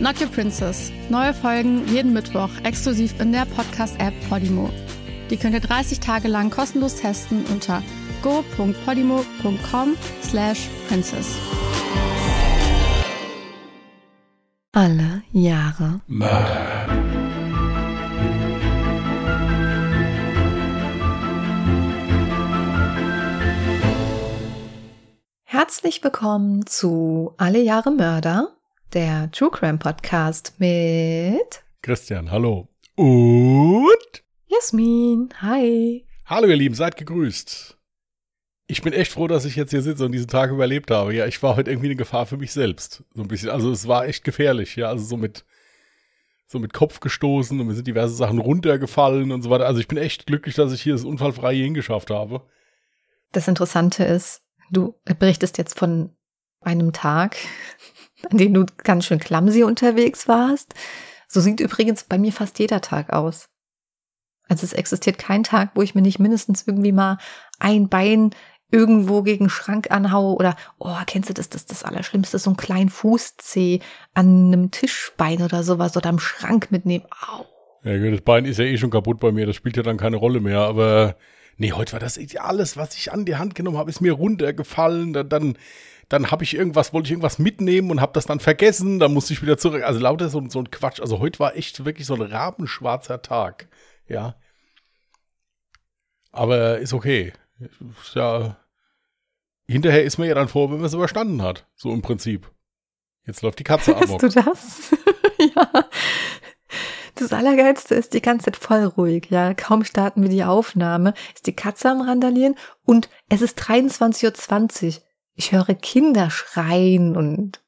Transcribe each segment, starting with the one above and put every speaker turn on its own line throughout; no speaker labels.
Not Your Princess. Neue Folgen jeden Mittwoch exklusiv in der Podcast-App Podimo. Die könnt ihr 30 Tage lang kostenlos testen unter go.podimo.com slash princess. Alle Jahre
Murder.
Herzlich willkommen zu Alle Jahre Mörder, der True Crime Podcast mit
Christian, hallo. Und?
Jasmin. Hi.
Hallo ihr Lieben, seid gegrüßt. Ich bin echt froh, dass ich jetzt hier sitze und diesen Tag überlebt habe. Ja, ich war heute irgendwie eine Gefahr für mich selbst. So ein bisschen. Also es war echt gefährlich, ja. Also so mit, so mit Kopf gestoßen und mir sind diverse Sachen runtergefallen und so weiter. Also ich bin echt glücklich, dass ich hier das unfallfrei hierhin geschafft habe.
Das Interessante ist, du berichtest jetzt von einem Tag, an dem du ganz schön clumsy unterwegs warst. So sieht übrigens bei mir fast jeder Tag aus. Also es existiert kein Tag, wo ich mir nicht mindestens irgendwie mal ein Bein irgendwo gegen Schrank anhaue oder, oh, kennst du das, das das Allerschlimmste, so ein kleinen Fußzeh an einem Tischbein oder sowas oder am Schrank mitnehmen. Au.
Ja, gut, das Bein ist ja eh schon kaputt bei mir, das spielt ja dann keine Rolle mehr, aber nee, heute war das alles, was ich an die Hand genommen habe, ist mir runtergefallen, dann, dann, dann habe ich irgendwas, wollte ich irgendwas mitnehmen und habe das dann vergessen, dann musste ich wieder zurück, also lauter so, so ein Quatsch, also heute war echt wirklich so ein rabenschwarzer Tag, ja. Aber ist okay. Ja, hinterher ist man ja dann froh, wenn man es überstanden hat. So im Prinzip. Jetzt läuft die Katze amok.
Hast du das? ja. Das Allergeilste ist die ganze Zeit voll ruhig, ja. Kaum starten wir die Aufnahme, ist die Katze am Randalieren und es ist 23.20 Uhr. Ich höre Kinder schreien und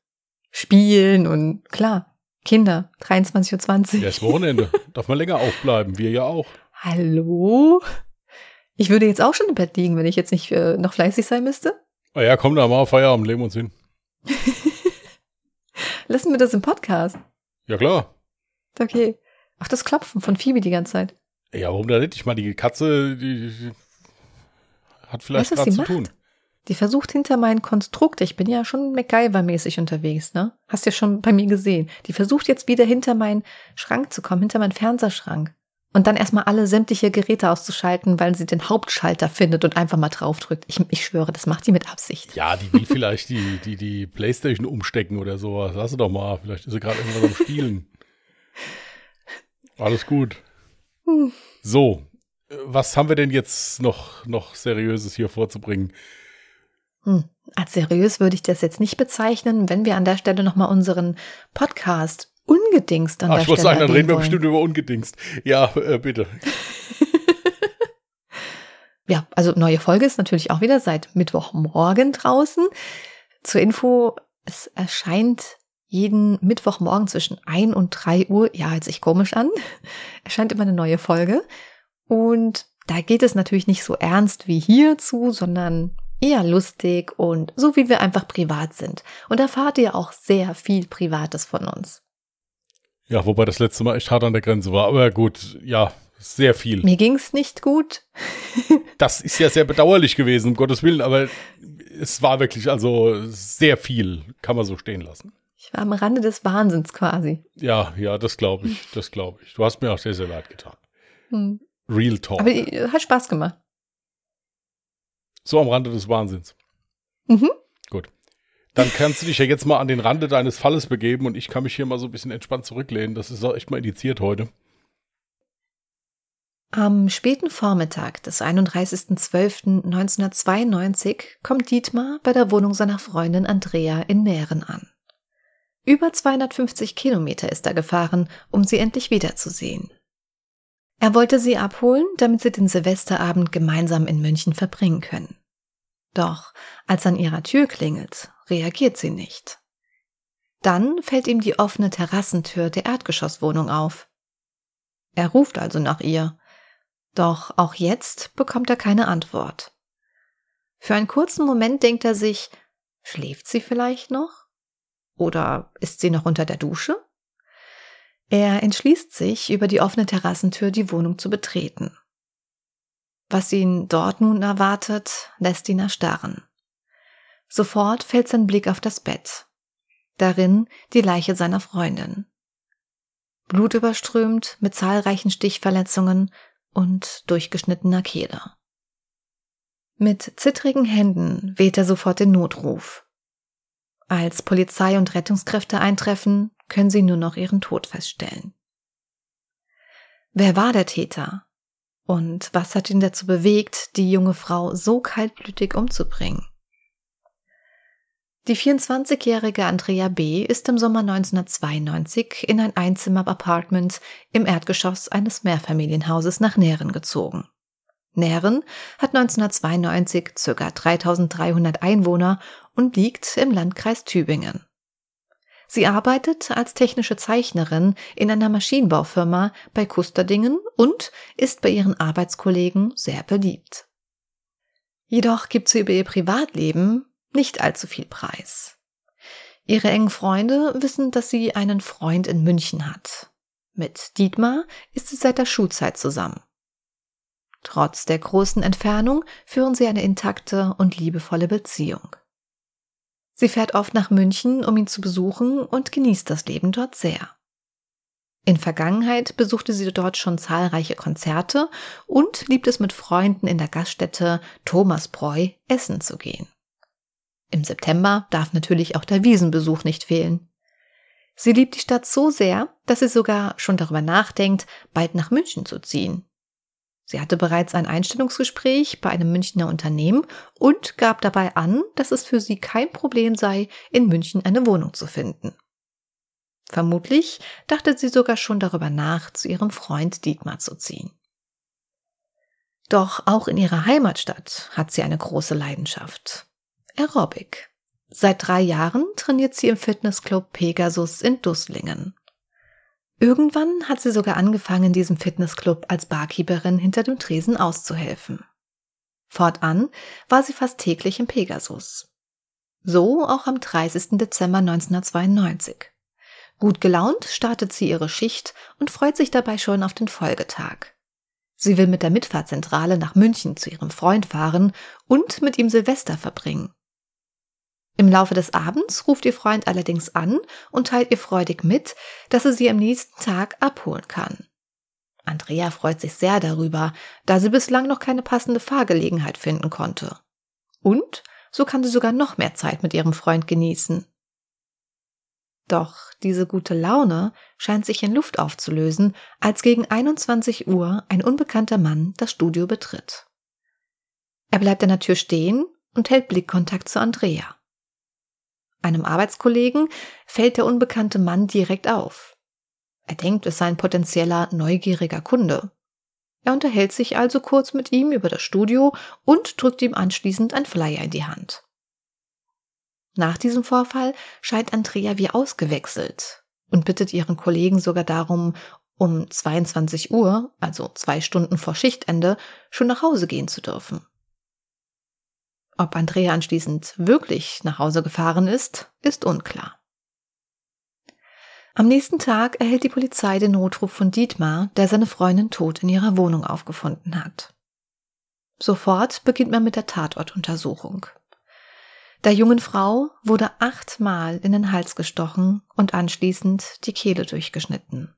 spielen und klar, Kinder, 23.20 Uhr.
Ja, ist Wochenende. Darf man länger aufbleiben. Wir ja auch.
Hallo? Ich würde jetzt auch schon im Bett liegen, wenn ich jetzt nicht äh, noch fleißig sein müsste.
Ah ja, komm da mal auf Feierabend, legen wir uns hin.
Lassen wir das im Podcast.
Ja, klar.
Okay. Ach, das Klopfen von Phoebe die ganze Zeit.
Ja, warum da nicht? Ich meine, die Katze, die, die hat vielleicht
Weißt was
zu
macht?
tun.
Die versucht hinter mein Konstrukt, ich bin ja schon MacGyver-mäßig unterwegs, ne? Hast ja schon bei mir gesehen. Die versucht jetzt wieder hinter meinen Schrank zu kommen, hinter meinen Fernseherschrank. Und dann erstmal alle sämtliche Geräte auszuschalten, weil sie den Hauptschalter findet und einfach mal draufdrückt. Ich, ich schwöre, das macht die mit Absicht.
Ja, die will vielleicht die, die, die Playstation umstecken oder sowas. Lass sie doch mal. Vielleicht ist sie gerade irgendwas am Spielen. Alles gut.
Hm.
So, äh, was haben wir denn jetzt noch, noch Seriöses hier vorzubringen?
Hm. Als seriös würde ich das jetzt nicht bezeichnen, wenn wir an der Stelle nochmal unseren Podcast ungedingst an
Ach,
der
ich wollte
Stelle
sagen, dann reden wir
wollen.
bestimmt über Ungedingst. Ja, äh, bitte.
Ja, also neue Folge ist natürlich auch wieder seit Mittwochmorgen draußen. Zur Info, es erscheint jeden Mittwochmorgen zwischen 1 und 3 Uhr, ja, hört sich komisch an, erscheint immer eine neue Folge. Und da geht es natürlich nicht so ernst wie hier zu, sondern eher lustig und so wie wir einfach privat sind. Und erfahrt ihr auch sehr viel Privates von uns.
Ja, wobei das letzte Mal echt hart an der Grenze war. Aber gut, ja, sehr viel.
Mir ging's nicht gut.
Das ist ja sehr bedauerlich gewesen, um Gottes Willen, aber es war wirklich also sehr viel, kann man so stehen lassen.
Ich war am Rande des Wahnsinns quasi.
Ja, ja, das glaube ich, das glaube ich. Du hast mir auch sehr, sehr leid getan.
Hm.
Real Talk.
Aber äh, hat Spaß gemacht.
So am Rande des Wahnsinns.
Mhm.
Gut. Dann kannst du dich ja jetzt mal an den Rande deines Falles begeben und ich kann mich hier mal so ein bisschen entspannt zurücklehnen. Das ist auch echt mal indiziert heute.
Am späten Vormittag des 31.12.1992 kommt Dietmar bei der Wohnung seiner Freundin Andrea in Mähren an. Über 250 Kilometer ist er gefahren, um sie endlich wiederzusehen. Er wollte sie abholen, damit sie den Silvesterabend gemeinsam in München verbringen können. Doch als an ihrer Tür klingelt, reagiert sie nicht. Dann fällt ihm die offene Terrassentür der Erdgeschosswohnung auf. Er ruft also nach ihr, Doch auch jetzt bekommt er keine Antwort. Für einen kurzen Moment denkt er sich, schläft sie vielleicht noch? Oder ist sie noch unter der Dusche? Er entschließt sich, über die offene Terrassentür die Wohnung zu betreten. Was ihn dort nun erwartet, lässt ihn erstarren. Sofort fällt sein Blick auf das Bett. Darin die Leiche seiner Freundin. Blutüberströmt mit zahlreichen Stichverletzungen und durchgeschnittener Kehle. Mit zittrigen Händen wählt er sofort den Notruf. Als Polizei und Rettungskräfte eintreffen, können sie nur noch ihren Tod feststellen. Wer war der Täter? Und was hat ihn dazu bewegt, die junge Frau so kaltblütig umzubringen? Die 24-jährige Andrea B. ist im Sommer 1992 in ein Einzimmer-Apartment im Erdgeschoss eines Mehrfamilienhauses nach Nähren gezogen. Nähren hat 1992 ca. 3300 Einwohner und liegt im Landkreis Tübingen. Sie arbeitet als technische Zeichnerin in einer Maschinenbaufirma bei Kusterdingen und ist bei ihren Arbeitskollegen sehr beliebt. Jedoch gibt sie über ihr Privatleben nicht allzu viel Preis. Ihre engen Freunde wissen, dass sie einen Freund in München hat. Mit Dietmar ist sie seit der Schulzeit zusammen. Trotz der großen Entfernung führen sie eine intakte und liebevolle Beziehung. Sie fährt oft nach München, um ihn zu besuchen und genießt das Leben dort sehr. In Vergangenheit besuchte sie dort schon zahlreiche Konzerte und liebt es mit Freunden in der Gaststätte Thomasbräu essen zu gehen. Im September darf natürlich auch der Wiesenbesuch nicht fehlen. Sie liebt die Stadt so sehr, dass sie sogar schon darüber nachdenkt, bald nach München zu ziehen. Sie hatte bereits ein Einstellungsgespräch bei einem Münchner Unternehmen und gab dabei an, dass es für sie kein Problem sei, in München eine Wohnung zu finden. Vermutlich dachte sie sogar schon darüber nach, zu ihrem Freund Dietmar zu ziehen. Doch auch in ihrer Heimatstadt hat sie eine große Leidenschaft. Aerobic. Seit drei Jahren trainiert sie im Fitnessclub Pegasus in Dusslingen. Irgendwann hat sie sogar angefangen, diesem Fitnessclub als Barkeeperin hinter dem Tresen auszuhelfen. Fortan war sie fast täglich im Pegasus. So auch am 30. Dezember 1992. Gut gelaunt startet sie ihre Schicht und freut sich dabei schon auf den Folgetag. Sie will mit der Mitfahrzentrale nach München zu ihrem Freund fahren und mit ihm Silvester verbringen. Im Laufe des Abends ruft ihr Freund allerdings an und teilt ihr freudig mit, dass er sie am nächsten Tag abholen kann. Andrea freut sich sehr darüber, da sie bislang noch keine passende Fahrgelegenheit finden konnte. Und so kann sie sogar noch mehr Zeit mit ihrem Freund genießen. Doch diese gute Laune scheint sich in Luft aufzulösen, als gegen 21 Uhr ein unbekannter Mann das Studio betritt. Er bleibt an der Tür stehen und hält Blickkontakt zu Andrea. Einem Arbeitskollegen fällt der unbekannte Mann direkt auf. Er denkt, es sei ein potenzieller neugieriger Kunde. Er unterhält sich also kurz mit ihm über das Studio und drückt ihm anschließend ein Flyer in die Hand. Nach diesem Vorfall scheint Andrea wie ausgewechselt und bittet ihren Kollegen sogar darum, um 22 Uhr, also zwei Stunden vor Schichtende, schon nach Hause gehen zu dürfen. Ob Andrea anschließend wirklich nach Hause gefahren ist, ist unklar. Am nächsten Tag erhält die Polizei den Notruf von Dietmar, der seine Freundin tot in ihrer Wohnung aufgefunden hat. Sofort beginnt man mit der Tatortuntersuchung. Der jungen Frau wurde achtmal in den Hals gestochen und anschließend die Kehle durchgeschnitten.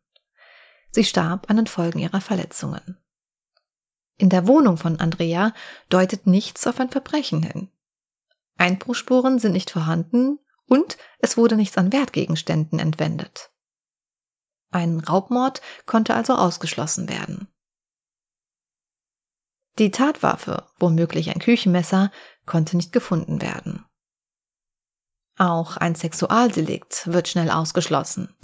Sie starb an den Folgen ihrer Verletzungen. In der Wohnung von Andrea deutet nichts auf ein Verbrechen hin. Einbruchspuren sind nicht vorhanden und es wurde nichts an Wertgegenständen entwendet. Ein Raubmord konnte also ausgeschlossen werden. Die Tatwaffe, womöglich ein Küchenmesser, konnte nicht gefunden werden. Auch ein Sexualdelikt wird schnell ausgeschlossen.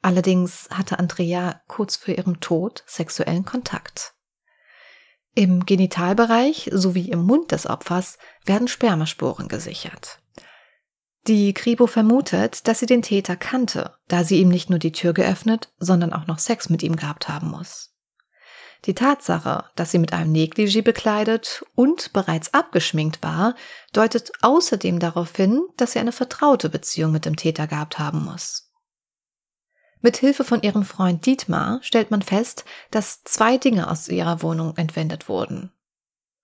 Allerdings hatte Andrea kurz vor ihrem Tod sexuellen Kontakt. Im Genitalbereich sowie im Mund des Opfers werden Spermaspuren gesichert. Die Kripo vermutet, dass sie den Täter kannte, da sie ihm nicht nur die Tür geöffnet, sondern auch noch Sex mit ihm gehabt haben muss. Die Tatsache, dass sie mit einem Negligé bekleidet und bereits abgeschminkt war, deutet außerdem darauf hin, dass sie eine vertraute Beziehung mit dem Täter gehabt haben muss. Mit Hilfe von ihrem Freund Dietmar stellt man fest, dass zwei Dinge aus ihrer Wohnung entwendet wurden.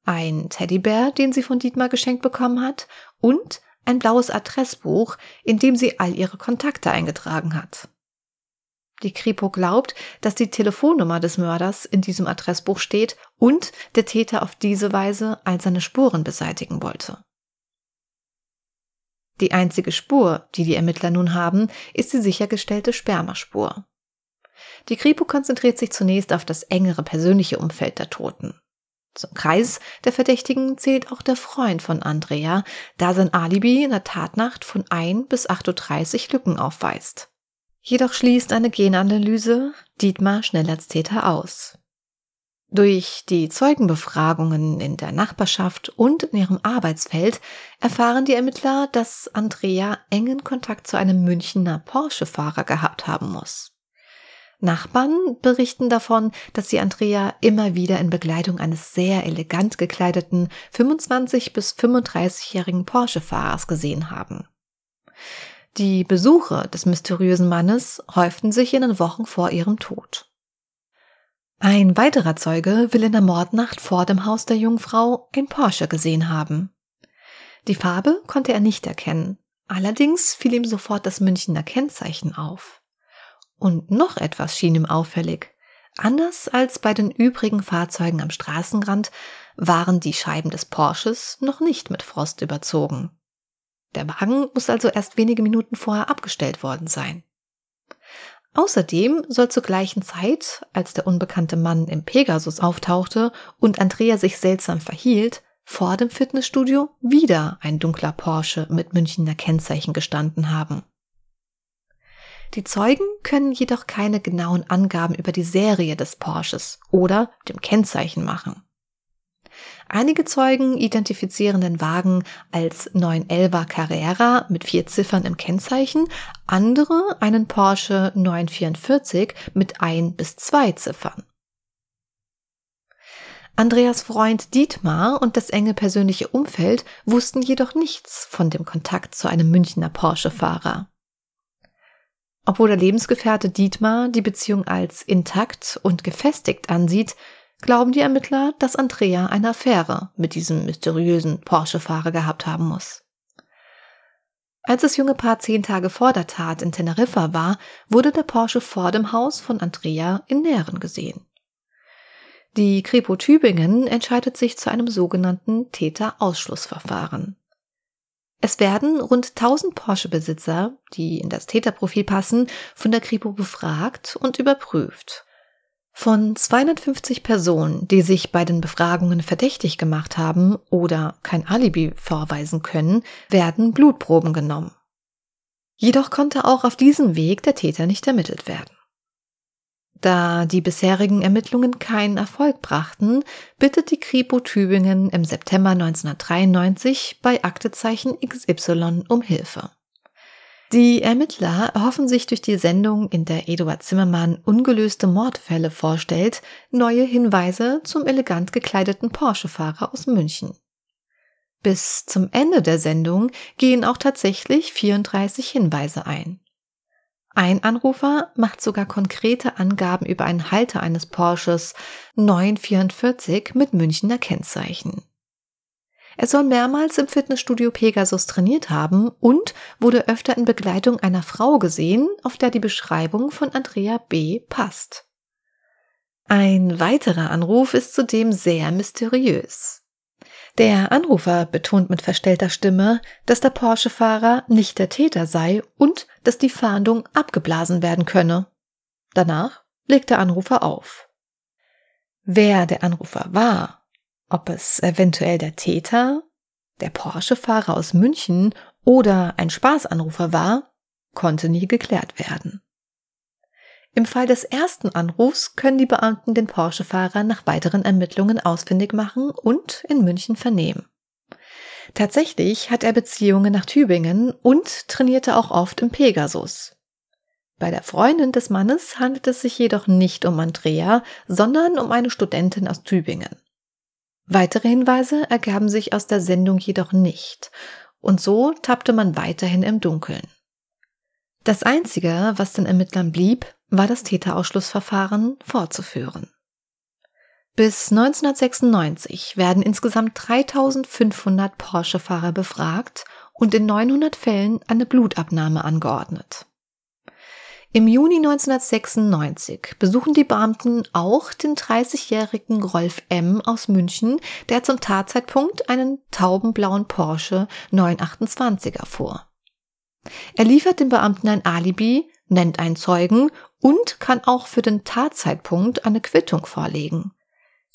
Ein Teddybär, den sie von Dietmar geschenkt bekommen hat, und ein blaues Adressbuch, in dem sie all ihre Kontakte eingetragen hat. Die Kripo glaubt, dass die Telefonnummer des Mörders in diesem Adressbuch steht und der Täter auf diese Weise all seine Spuren beseitigen wollte. Die einzige Spur, die die Ermittler nun haben, ist die sichergestellte Spermaspur. Die Kripo konzentriert sich zunächst auf das engere persönliche Umfeld der Toten. Zum Kreis der Verdächtigen zählt auch der Freund von Andrea, da sein Alibi in der Tatnacht von 1 bis 8.30 Uhr Lücken aufweist. Jedoch schließt eine Genanalyse Dietmar schnell als Täter aus. Durch die Zeugenbefragungen in der Nachbarschaft und in ihrem Arbeitsfeld erfahren die Ermittler, dass Andrea engen Kontakt zu einem Münchner Porsche-Fahrer gehabt haben muss. Nachbarn berichten davon, dass sie Andrea immer wieder in Begleitung eines sehr elegant gekleideten 25 bis 35-jährigen Porsche-Fahrers gesehen haben. Die Besuche des mysteriösen Mannes häuften sich in den Wochen vor ihrem Tod. Ein weiterer Zeuge will in der Mordnacht vor dem Haus der Jungfrau ein Porsche gesehen haben. Die Farbe konnte er nicht erkennen, allerdings fiel ihm sofort das Münchner Kennzeichen auf. Und noch etwas schien ihm auffällig. Anders als bei den übrigen Fahrzeugen am Straßenrand waren die Scheiben des Porsches noch nicht mit Frost überzogen. Der Wagen muss also erst wenige Minuten vorher abgestellt worden sein. Außerdem soll zur gleichen Zeit, als der unbekannte Mann im Pegasus auftauchte und Andrea sich seltsam verhielt, vor dem Fitnessstudio wieder ein dunkler Porsche mit Münchner Kennzeichen gestanden haben. Die Zeugen können jedoch keine genauen Angaben über die Serie des Porsches oder dem Kennzeichen machen. Einige Zeugen identifizieren den Wagen als 911er Carrera mit vier Ziffern im Kennzeichen, andere einen Porsche 944 mit ein bis zwei Ziffern. Andreas Freund Dietmar und das enge persönliche Umfeld wussten jedoch nichts von dem Kontakt zu einem Münchner Porsche-Fahrer. Obwohl der Lebensgefährte Dietmar die Beziehung als intakt und gefestigt ansieht, glauben die Ermittler, dass Andrea eine Affäre mit diesem mysteriösen Porsche-Fahrer gehabt haben muss. Als das junge Paar zehn Tage vor der Tat in Teneriffa war, wurde der Porsche vor dem Haus von Andrea in Nähren gesehen. Die Kripo Tübingen entscheidet sich zu einem sogenannten Täterausschlussverfahren. Es werden rund 1000 Porsche-Besitzer, die in das Täterprofil passen, von der Kripo befragt und überprüft. Von 250 Personen, die sich bei den Befragungen verdächtig gemacht haben oder kein Alibi vorweisen können, werden Blutproben genommen. Jedoch konnte auch auf diesem Weg der Täter nicht ermittelt werden. Da die bisherigen Ermittlungen keinen Erfolg brachten, bittet die Kripo Tübingen im September 1993 bei Aktezeichen XY um Hilfe. Die Ermittler erhoffen sich durch die Sendung, in der Eduard Zimmermann ungelöste Mordfälle vorstellt, neue Hinweise zum elegant gekleideten Porsche-Fahrer aus München. Bis zum Ende der Sendung gehen auch tatsächlich 34 Hinweise ein. Ein Anrufer macht sogar konkrete Angaben über einen Halter eines Porsches 944 mit Münchner Kennzeichen. Er soll mehrmals im Fitnessstudio Pegasus trainiert haben und wurde öfter in Begleitung einer Frau gesehen, auf der die Beschreibung von Andrea B. passt. Ein weiterer Anruf ist zudem sehr mysteriös. Der Anrufer betont mit verstellter Stimme, dass der Porsche-Fahrer nicht der Täter sei und dass die Fahndung abgeblasen werden könne. Danach legt der Anrufer auf. Wer der Anrufer war ob es eventuell der Täter, der Porsche-Fahrer aus München oder ein Spaßanrufer war, konnte nie geklärt werden. Im Fall des ersten Anrufs können die Beamten den Porsche-Fahrer nach weiteren Ermittlungen ausfindig machen und in München vernehmen. Tatsächlich hat er Beziehungen nach Tübingen und trainierte auch oft im Pegasus. Bei der Freundin des Mannes handelt es sich jedoch nicht um Andrea, sondern um eine Studentin aus Tübingen. Weitere Hinweise ergaben sich aus der Sendung jedoch nicht, und so tappte man weiterhin im Dunkeln. Das Einzige, was den Ermittlern blieb, war das Täterausschlussverfahren fortzuführen. Bis 1996 werden insgesamt 3500 Porsche-Fahrer befragt und in 900 Fällen eine Blutabnahme angeordnet. Im Juni 1996 besuchen die Beamten auch den 30-jährigen Rolf M. aus München, der zum Tatzeitpunkt einen taubenblauen Porsche 928er fuhr. Er liefert den Beamten ein Alibi, nennt einen Zeugen und kann auch für den Tatzeitpunkt eine Quittung vorlegen.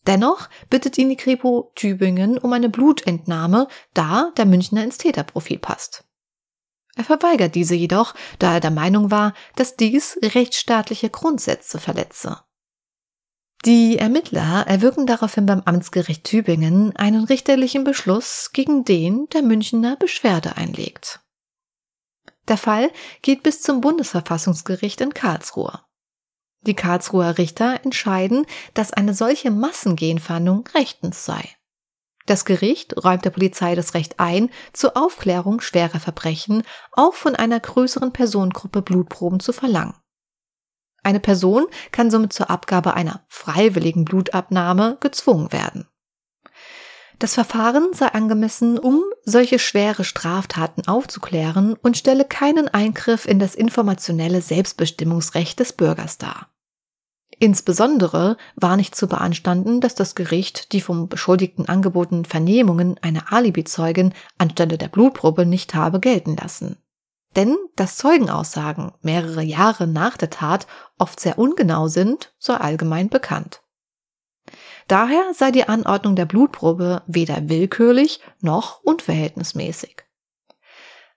Dennoch bittet ihn die Kripo Tübingen um eine Blutentnahme, da der Münchner ins Täterprofil passt. Er verweigert diese jedoch, da er der Meinung war, dass dies rechtsstaatliche Grundsätze verletze. Die Ermittler erwirken daraufhin beim Amtsgericht Tübingen einen richterlichen Beschluss, gegen den der Münchner Beschwerde einlegt. Der Fall geht bis zum Bundesverfassungsgericht in Karlsruhe. Die Karlsruher Richter entscheiden, dass eine solche Massengenfahndung rechtens sei. Das Gericht räumt der Polizei das Recht ein, zur Aufklärung schwerer Verbrechen auch von einer größeren Personengruppe Blutproben zu verlangen. Eine Person kann somit zur Abgabe einer freiwilligen Blutabnahme gezwungen werden. Das Verfahren sei angemessen, um solche schwere Straftaten aufzuklären und stelle keinen Eingriff in das informationelle Selbstbestimmungsrecht des Bürgers dar. Insbesondere war nicht zu beanstanden, dass das Gericht die vom Beschuldigten angebotenen Vernehmungen einer Alibizeugin anstelle der Blutprobe nicht habe gelten lassen. Denn dass Zeugenaussagen mehrere Jahre nach der Tat oft sehr ungenau sind, sei allgemein bekannt. Daher sei die Anordnung der Blutprobe weder willkürlich noch unverhältnismäßig.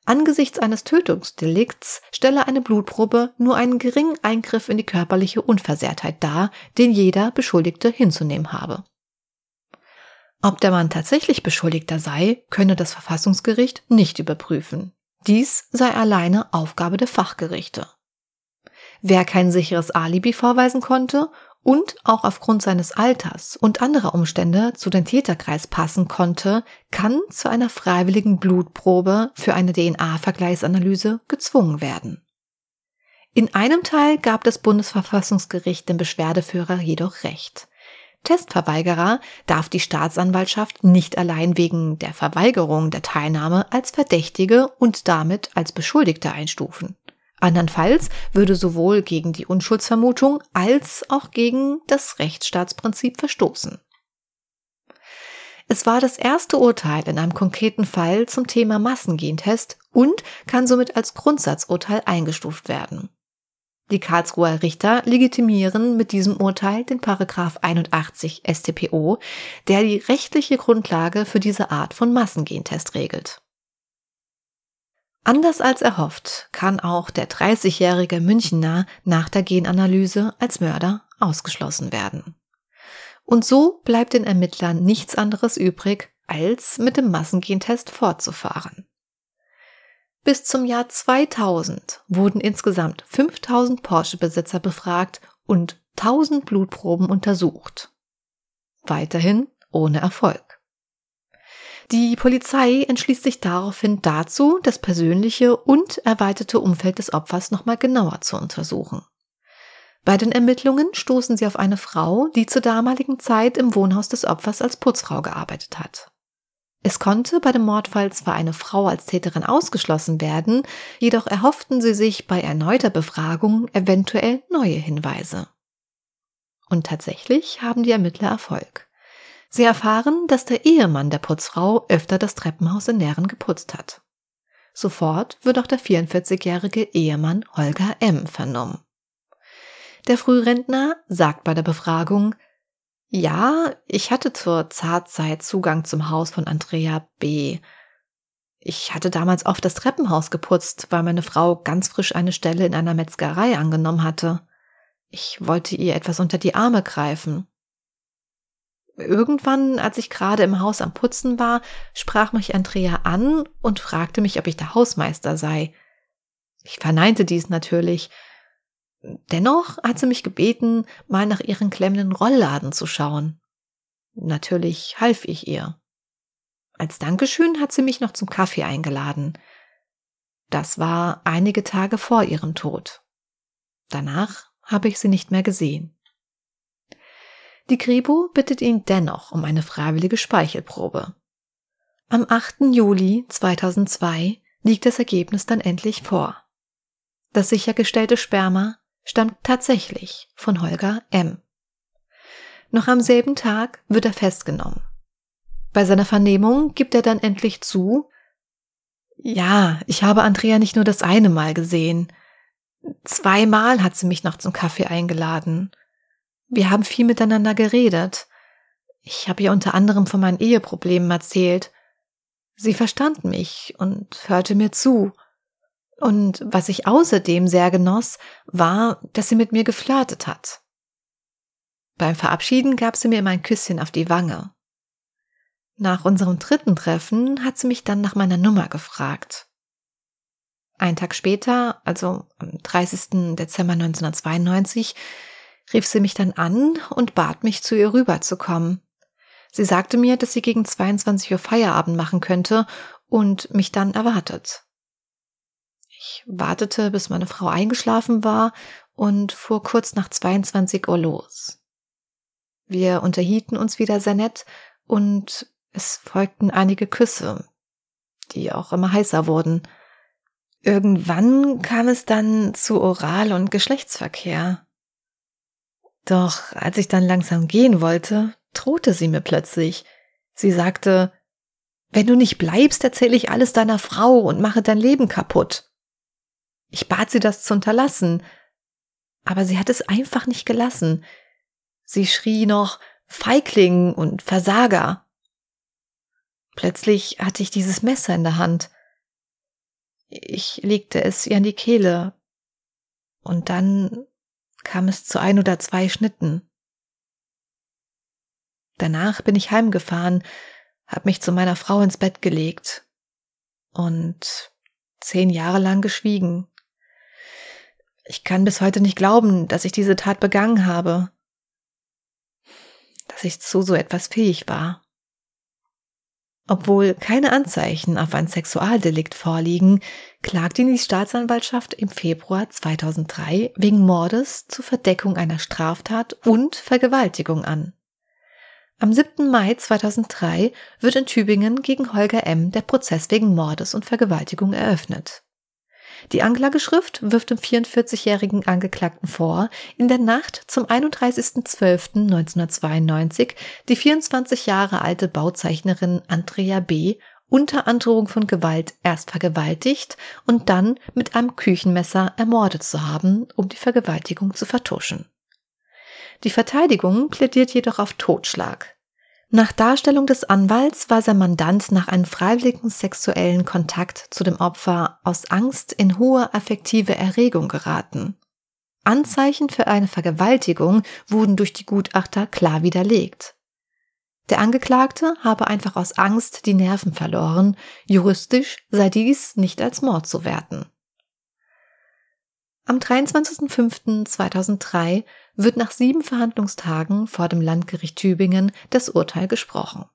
Angesichts eines Tötungsdelikts stelle eine Blutprobe nur einen geringen Eingriff in die körperliche Unversehrtheit dar, den jeder Beschuldigte hinzunehmen habe. Ob der Mann tatsächlich Beschuldigter sei, könne das Verfassungsgericht nicht überprüfen. Dies sei alleine Aufgabe der Fachgerichte. Wer kein sicheres Alibi vorweisen konnte und auch aufgrund seines Alters und anderer Umstände zu den Täterkreis passen konnte, kann zu einer freiwilligen Blutprobe für eine DNA-Vergleichsanalyse gezwungen werden. In einem Teil gab das Bundesverfassungsgericht dem Beschwerdeführer jedoch recht. Testverweigerer darf die Staatsanwaltschaft nicht allein wegen der Verweigerung der Teilnahme als Verdächtige und damit als Beschuldigte einstufen. Andernfalls würde sowohl gegen die Unschuldsvermutung als auch gegen das Rechtsstaatsprinzip verstoßen. Es war das erste Urteil in einem konkreten Fall zum Thema Massengentest und kann somit als Grundsatzurteil eingestuft werden. Die Karlsruher Richter legitimieren mit diesem Urteil den Paragraph 81 StPO, der die rechtliche Grundlage für diese Art von Massengentest regelt. Anders als erhofft kann auch der 30-jährige Münchner nach der Genanalyse als Mörder ausgeschlossen werden. Und so bleibt den Ermittlern nichts anderes übrig, als mit dem Massengentest fortzufahren. Bis zum Jahr 2000 wurden insgesamt 5000 Porsche-Besitzer befragt und 1000 Blutproben untersucht. Weiterhin ohne Erfolg. Die Polizei entschließt sich daraufhin dazu, das persönliche und erweiterte Umfeld des Opfers nochmal genauer zu untersuchen. Bei den Ermittlungen stoßen sie auf eine Frau, die zur damaligen Zeit im Wohnhaus des Opfers als Putzfrau gearbeitet hat. Es konnte bei dem Mordfall zwar eine Frau als Täterin ausgeschlossen werden, jedoch erhofften sie sich bei erneuter Befragung eventuell neue Hinweise. Und tatsächlich haben die Ermittler Erfolg. Sie erfahren, dass der Ehemann der Putzfrau öfter das Treppenhaus in Nähren geputzt hat. Sofort wird auch der 44-jährige Ehemann Holger M. vernommen. Der Frührentner sagt bei der Befragung, ja, ich hatte zur Zartzeit Zugang zum Haus von Andrea B. Ich hatte damals oft das Treppenhaus geputzt, weil meine Frau ganz frisch eine Stelle in einer Metzgerei angenommen hatte. Ich wollte ihr etwas unter die Arme greifen. Irgendwann, als ich gerade im Haus am Putzen war, sprach mich Andrea an und fragte mich, ob ich der Hausmeister sei. Ich verneinte dies natürlich. Dennoch hat sie mich gebeten, mal nach ihren klemmenden Rollladen zu schauen. Natürlich half ich ihr. Als Dankeschön hat sie mich noch zum Kaffee eingeladen. Das war einige Tage vor ihrem Tod. Danach habe ich sie nicht mehr gesehen. Die Kripo bittet ihn dennoch um eine freiwillige Speichelprobe. Am 8. Juli 2002 liegt das Ergebnis dann endlich vor. Das sichergestellte Sperma stammt tatsächlich von Holger M. Noch am selben Tag wird er festgenommen. Bei seiner Vernehmung gibt er dann endlich zu, ja, ich habe Andrea nicht nur das eine Mal gesehen. Zweimal hat sie mich noch zum Kaffee eingeladen. Wir haben viel miteinander geredet. Ich habe ihr unter anderem von meinen Eheproblemen erzählt. Sie verstand mich und hörte mir zu. Und was ich außerdem sehr genoss, war, dass sie mit mir geflirtet hat. Beim Verabschieden gab sie mir immer ein Küsschen auf die Wange. Nach unserem dritten Treffen hat sie mich dann nach meiner Nummer gefragt. Ein Tag später, also am 30. Dezember 1992, rief sie mich dann an und bat mich, zu ihr rüberzukommen. Sie sagte mir, dass sie gegen 22 Uhr Feierabend machen könnte und mich dann erwartet. Ich wartete, bis meine Frau eingeschlafen war und fuhr kurz nach 22 Uhr los. Wir unterhielten uns wieder sehr nett und es folgten einige Küsse, die auch immer heißer wurden. Irgendwann kam es dann zu Oral- und Geschlechtsverkehr. Doch als ich dann langsam gehen wollte, drohte sie mir plötzlich. Sie sagte, wenn du nicht bleibst, erzähle ich alles deiner Frau und mache dein Leben kaputt. Ich bat sie, das zu unterlassen, aber sie hat es einfach nicht gelassen. Sie schrie noch Feigling und Versager. Plötzlich hatte ich dieses Messer in der Hand. Ich legte es ihr an die Kehle, und dann kam es zu ein oder zwei Schnitten. Danach bin ich heimgefahren, hab mich zu meiner Frau ins Bett gelegt und zehn Jahre lang geschwiegen. Ich kann bis heute nicht glauben, dass ich diese Tat begangen habe, dass ich zu so etwas fähig war. Obwohl keine Anzeichen auf ein Sexualdelikt vorliegen, klagt ihn die Staatsanwaltschaft im Februar 2003 wegen Mordes zur Verdeckung einer Straftat und Vergewaltigung an. Am 7. Mai 2003 wird in Tübingen gegen Holger M. der Prozess wegen Mordes und Vergewaltigung eröffnet. Die Anklageschrift wirft dem 44-jährigen Angeklagten vor, in der Nacht zum 31.12.1992 die 24 Jahre alte Bauzeichnerin Andrea B. unter Androhung von Gewalt erst vergewaltigt und dann mit einem Küchenmesser ermordet zu haben, um die Vergewaltigung zu vertuschen. Die Verteidigung plädiert jedoch auf Totschlag. Nach Darstellung des Anwalts war sein Mandant nach einem freiwilligen sexuellen Kontakt zu dem Opfer aus Angst in hohe affektive Erregung geraten. Anzeichen für eine Vergewaltigung wurden durch die Gutachter klar widerlegt. Der Angeklagte habe einfach aus Angst die Nerven verloren, juristisch sei dies nicht als Mord zu werten. Am 23.05.2003 wird nach sieben Verhandlungstagen vor dem Landgericht Tübingen das Urteil gesprochen.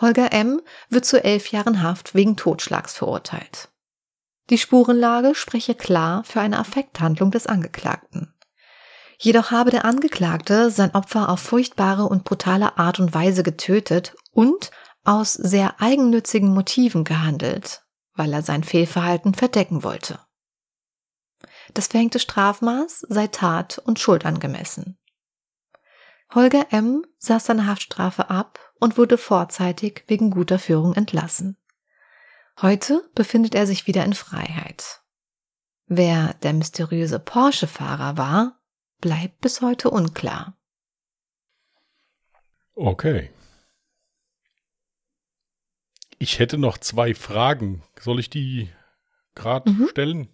Holger M. wird zu elf Jahren Haft wegen Totschlags verurteilt. Die Spurenlage spreche klar für eine Affekthandlung des Angeklagten. Jedoch habe der Angeklagte sein Opfer auf furchtbare und brutale Art und Weise getötet und aus sehr eigennützigen Motiven gehandelt, weil er sein Fehlverhalten verdecken wollte. Das verhängte Strafmaß sei Tat und Schuld angemessen. Holger M. saß seine Haftstrafe ab und wurde vorzeitig wegen guter Führung entlassen. Heute befindet er sich wieder in Freiheit. Wer der mysteriöse Porsche-Fahrer war, bleibt bis heute unklar.
Okay. Ich hätte noch zwei Fragen. Soll ich die gerade mhm. stellen?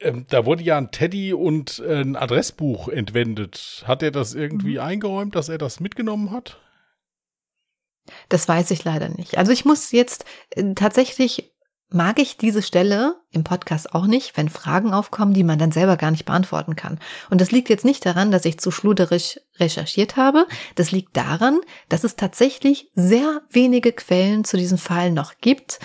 Ähm, da wurde ja ein Teddy und äh, ein Adressbuch entwendet. Hat er das irgendwie mhm. eingeräumt, dass er das mitgenommen hat?
Das weiß ich leider nicht. Also ich muss jetzt äh, tatsächlich mag ich diese Stelle im Podcast auch nicht, wenn Fragen aufkommen, die man dann selber gar nicht beantworten kann. Und das liegt jetzt nicht daran, dass ich zu schluderisch recherchiert habe. Das liegt daran, dass es tatsächlich sehr wenige Quellen zu diesem Fall noch gibt.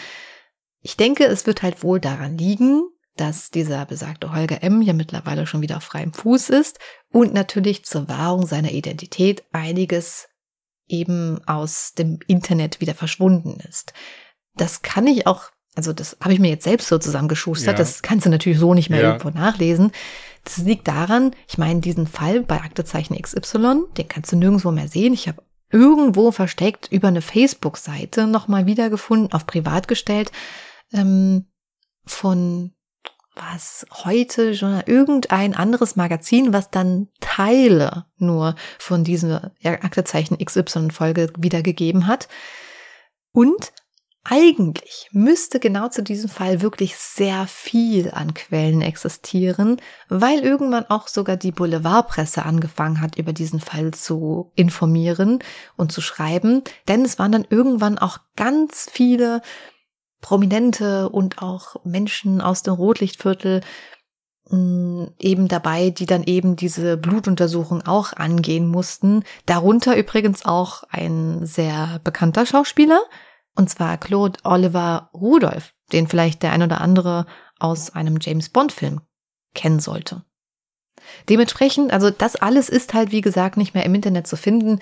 Ich denke, es wird halt wohl daran liegen, dass dieser besagte Holger M. ja mittlerweile schon wieder auf freiem Fuß ist und natürlich zur Wahrung seiner Identität einiges eben aus dem Internet wieder verschwunden ist. Das kann ich auch also das habe ich mir jetzt selbst so zusammengeschustert. Ja. Das kannst du natürlich so nicht mehr ja. irgendwo nachlesen. Das liegt daran, ich meine, diesen Fall bei Aktezeichen XY, den kannst du nirgendwo mehr sehen. Ich habe irgendwo versteckt über eine Facebook-Seite nochmal wiedergefunden, auf privat gestellt, ähm, von was heute schon irgendein anderes Magazin, was dann Teile nur von dieser Aktezeichen XY-Folge wiedergegeben hat. Und eigentlich müsste genau zu diesem Fall wirklich sehr viel an Quellen existieren, weil irgendwann auch sogar die Boulevardpresse angefangen hat, über diesen Fall zu informieren und zu schreiben, denn es waren dann irgendwann auch ganz viele Prominente und auch Menschen aus dem Rotlichtviertel mm, eben dabei, die dann eben diese Blutuntersuchung auch angehen mussten. Darunter übrigens auch ein sehr bekannter Schauspieler, und zwar Claude Oliver Rudolph, den vielleicht der ein oder andere aus einem James Bond Film kennen sollte. Dementsprechend, also das alles ist halt, wie gesagt, nicht mehr im Internet zu finden.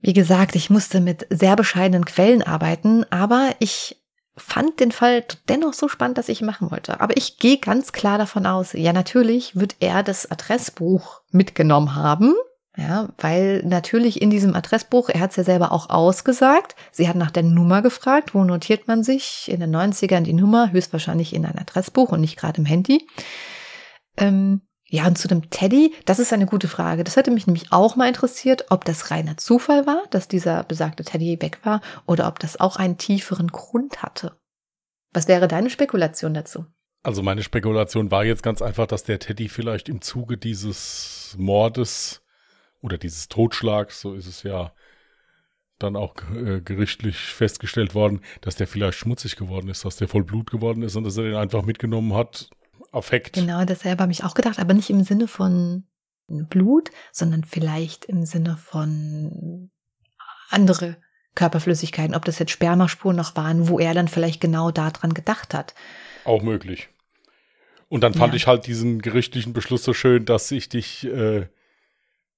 Wie gesagt, ich musste mit sehr bescheidenen Quellen arbeiten, aber ich fand den Fall dennoch so spannend, dass ich ihn machen wollte. Aber ich gehe ganz klar davon aus, ja, natürlich wird er das Adressbuch mitgenommen haben, ja, weil natürlich in diesem Adressbuch, er hat es ja selber auch ausgesagt, sie hat nach der Nummer gefragt, wo notiert man sich in den 90ern die Nummer, höchstwahrscheinlich in ein Adressbuch und nicht gerade im Handy. Ähm, ja, und zu dem Teddy, das ist eine gute Frage. Das hätte mich nämlich auch mal interessiert, ob das reiner Zufall war, dass dieser besagte Teddy weg war, oder ob das auch einen tieferen Grund hatte. Was wäre deine Spekulation dazu?
Also meine Spekulation war jetzt ganz einfach, dass der Teddy vielleicht im Zuge dieses Mordes oder dieses Totschlags, so ist es ja dann auch äh, gerichtlich festgestellt worden, dass der vielleicht schmutzig geworden ist, dass der voll Blut geworden ist und dass er den einfach mitgenommen hat. Affekt.
Genau, dasselbe habe ich auch gedacht, aber nicht im Sinne von Blut, sondern vielleicht im Sinne von andere Körperflüssigkeiten, ob das jetzt Spermaspuren noch waren, wo er dann vielleicht genau daran gedacht hat.
Auch möglich. Und dann fand ja. ich halt diesen gerichtlichen Beschluss so schön, dass ich dich äh,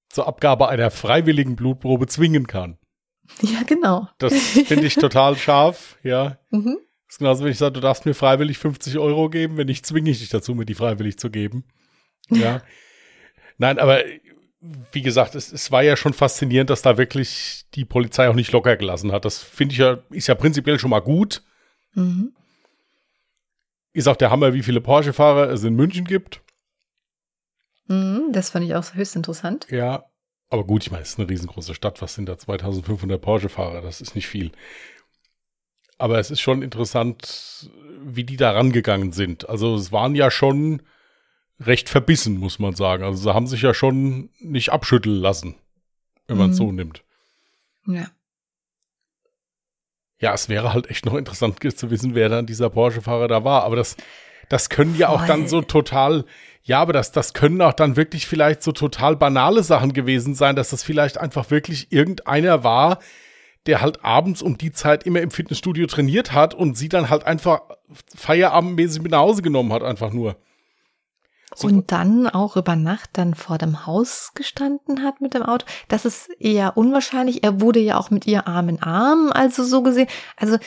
zur Abgabe einer freiwilligen Blutprobe zwingen kann.
Ja, genau.
Das finde ich total scharf, ja. Mhm. Das ist genauso, wenn ich sage, du darfst mir freiwillig 50 Euro geben, wenn nicht, zwinge ich dich dazu, mir die freiwillig zu geben. Ja. Nein, aber wie gesagt, es, es war ja schon faszinierend, dass da wirklich die Polizei auch nicht locker gelassen hat. Das finde ich ja, ist ja prinzipiell schon mal gut. Mhm. Ist auch der Hammer, wie viele Porsche-Fahrer es in München gibt.
Mhm, das fand ich auch höchst interessant.
Ja, aber gut, ich meine, es ist eine riesengroße Stadt. Was sind da 2500 Porsche-Fahrer? Das ist nicht viel. Aber es ist schon interessant, wie die da rangegangen sind. Also es waren ja schon recht verbissen, muss man sagen. Also sie haben sich ja schon nicht abschütteln lassen, wenn man es mhm. so nimmt.
Ja.
Ja, es wäre halt echt noch interessant zu wissen, wer dann dieser Porsche-Fahrer da war. Aber das, das können ja auch dann so total, ja, aber das, das können auch dann wirklich vielleicht so total banale Sachen gewesen sein, dass das vielleicht einfach wirklich irgendeiner war, der halt abends um die Zeit immer im Fitnessstudio trainiert hat und sie dann halt einfach feierabendmäßig mit nach Hause genommen hat, einfach nur.
So. Und dann auch über Nacht dann vor dem Haus gestanden hat mit dem Auto. Das ist eher unwahrscheinlich. Er wurde ja auch mit ihr Arm in Arm, also so gesehen. Also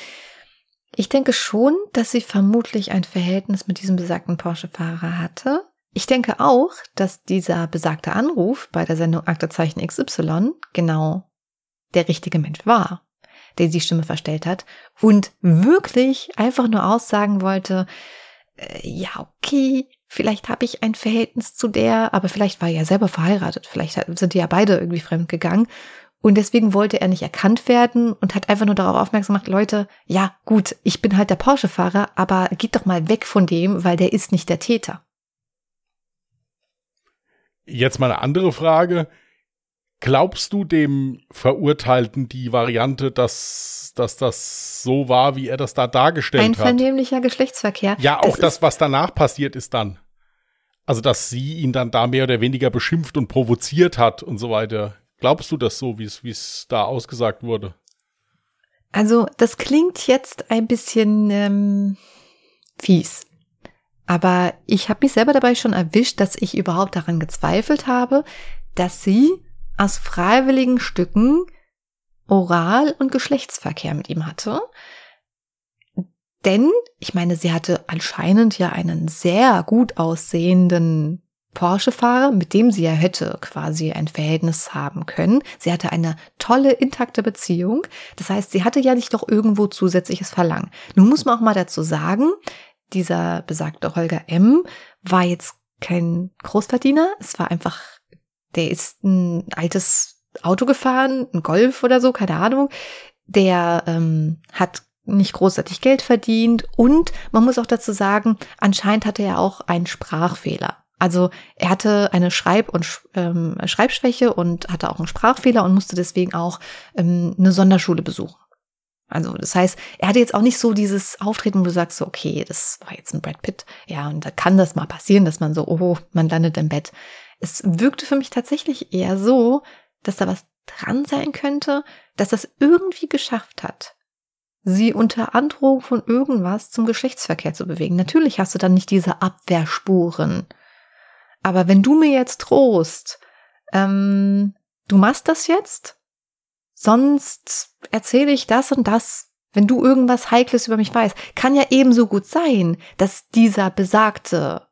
ich denke schon, dass sie vermutlich ein Verhältnis mit diesem besagten Porsche-Fahrer hatte. Ich denke auch, dass dieser besagte Anruf bei der Sendung Aktezeichen XY genau der richtige Mensch war, der die Stimme verstellt hat und wirklich einfach nur aussagen wollte, äh, ja, okay, vielleicht habe ich ein Verhältnis zu der, aber vielleicht war er ja selber verheiratet, vielleicht sind die ja beide irgendwie fremd gegangen und deswegen wollte er nicht erkannt werden und hat einfach nur darauf aufmerksam gemacht, Leute, ja, gut, ich bin halt der Porsche-Fahrer, aber geht doch mal weg von dem, weil der ist nicht der Täter.
Jetzt mal eine andere Frage. Glaubst du dem Verurteilten die Variante, dass, dass das so war, wie er das da dargestellt hat?
Einvernehmlicher Geschlechtsverkehr.
Ja, auch das,
ist-
was danach passiert ist dann. Also, dass sie ihn dann da mehr oder weniger beschimpft und provoziert hat und so weiter. Glaubst du das so, wie es, wie es da ausgesagt wurde?
Also, das klingt jetzt ein bisschen ähm, fies. Aber ich habe mich selber dabei schon erwischt, dass ich überhaupt daran gezweifelt habe, dass sie aus freiwilligen Stücken Oral- und Geschlechtsverkehr mit ihm hatte. Denn, ich meine, sie hatte anscheinend ja einen sehr gut aussehenden Porsche-Fahrer, mit dem sie ja hätte quasi ein Verhältnis haben können. Sie hatte eine tolle, intakte Beziehung. Das heißt, sie hatte ja nicht noch irgendwo zusätzliches Verlangen. Nun muss man auch mal dazu sagen, dieser besagte Holger M. war jetzt kein Großverdiener. Es war einfach, der ist ein altes Auto gefahren, ein Golf oder so, keine Ahnung. Der ähm, hat nicht großartig Geld verdient und man muss auch dazu sagen, anscheinend hatte er auch einen Sprachfehler. Also er hatte eine Schreib- und ähm, Schreibschwäche und hatte auch einen Sprachfehler und musste deswegen auch ähm, eine Sonderschule besuchen. Also das heißt, er hatte jetzt auch nicht so dieses Auftreten, wo du sagst so, okay, das war jetzt ein Brad Pitt. Ja, und da kann das mal passieren, dass man so, oh, man landet im Bett. Es wirkte für mich tatsächlich eher so, dass da was dran sein könnte, dass das irgendwie geschafft hat, sie unter Androhung von irgendwas zum Geschlechtsverkehr zu bewegen. Natürlich hast du dann nicht diese Abwehrspuren. Aber wenn du mir jetzt drohst, ähm, du machst das jetzt, sonst erzähle ich das und das, wenn du irgendwas Heikles über mich weißt, kann ja ebenso gut sein, dass dieser besagte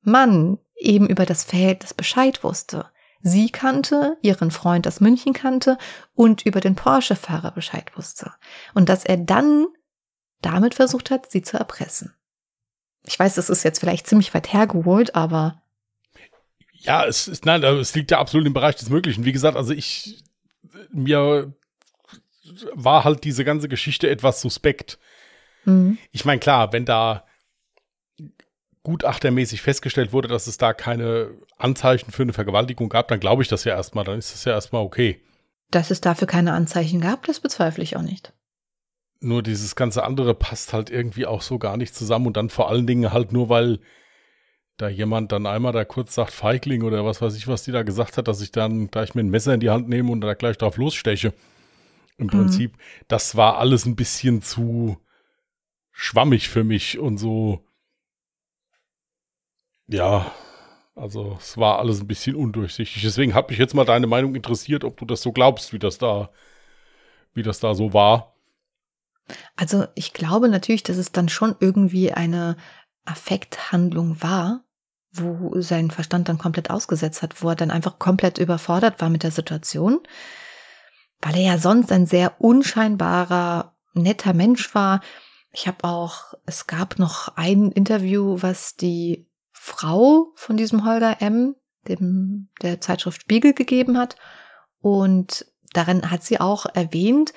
Mann eben über das Verhältnis Bescheid wusste. Sie kannte, ihren Freund aus München kannte und über den Porsche-Fahrer Bescheid wusste. Und dass er dann damit versucht hat, sie zu erpressen. Ich weiß, das ist jetzt vielleicht ziemlich weit hergeholt, aber
Ja, es ist, nein, es liegt ja absolut im Bereich des Möglichen. Wie gesagt, also ich, mir war halt diese ganze Geschichte etwas suspekt.
mhm.
Ich meine, klar, wenn da gutachtermäßig festgestellt wurde, dass es da keine Anzeichen für eine Vergewaltigung gab, dann glaube ich das ja erstmal, dann ist das ja erstmal okay.
dass es dafür keine Anzeichen gab, das bezweifle ich auch nicht.
Nur dieses ganze andere passt halt irgendwie auch so gar nicht zusammen und dann vor allen Dingen halt nur, weil da jemand dann einmal da kurz sagt Feigling oder was weiß ich, was die da gesagt hat, dass ich dann gleich mir ein Messer in die Hand nehme und da gleich drauf lossteche. Im Prinzip, das war alles ein bisschen zu schwammig für mich und so. Ja, also es war alles ein bisschen undurchsichtig. Deswegen hat mich jetzt mal deine Meinung interessiert, ob du das so glaubst, wie das da, wie das da so war.
Also ich glaube natürlich, dass es dann schon irgendwie eine Affekthandlung war, wo sein Verstand dann komplett ausgesetzt hat, wo er dann einfach komplett überfordert war mit der Situation, weil er ja sonst ein sehr unscheinbarer, netter Mensch war. Ich habe auch, es gab noch ein Interview, was die Frau von diesem Holger M., dem der Zeitschrift Spiegel gegeben hat. Und darin hat sie auch erwähnt,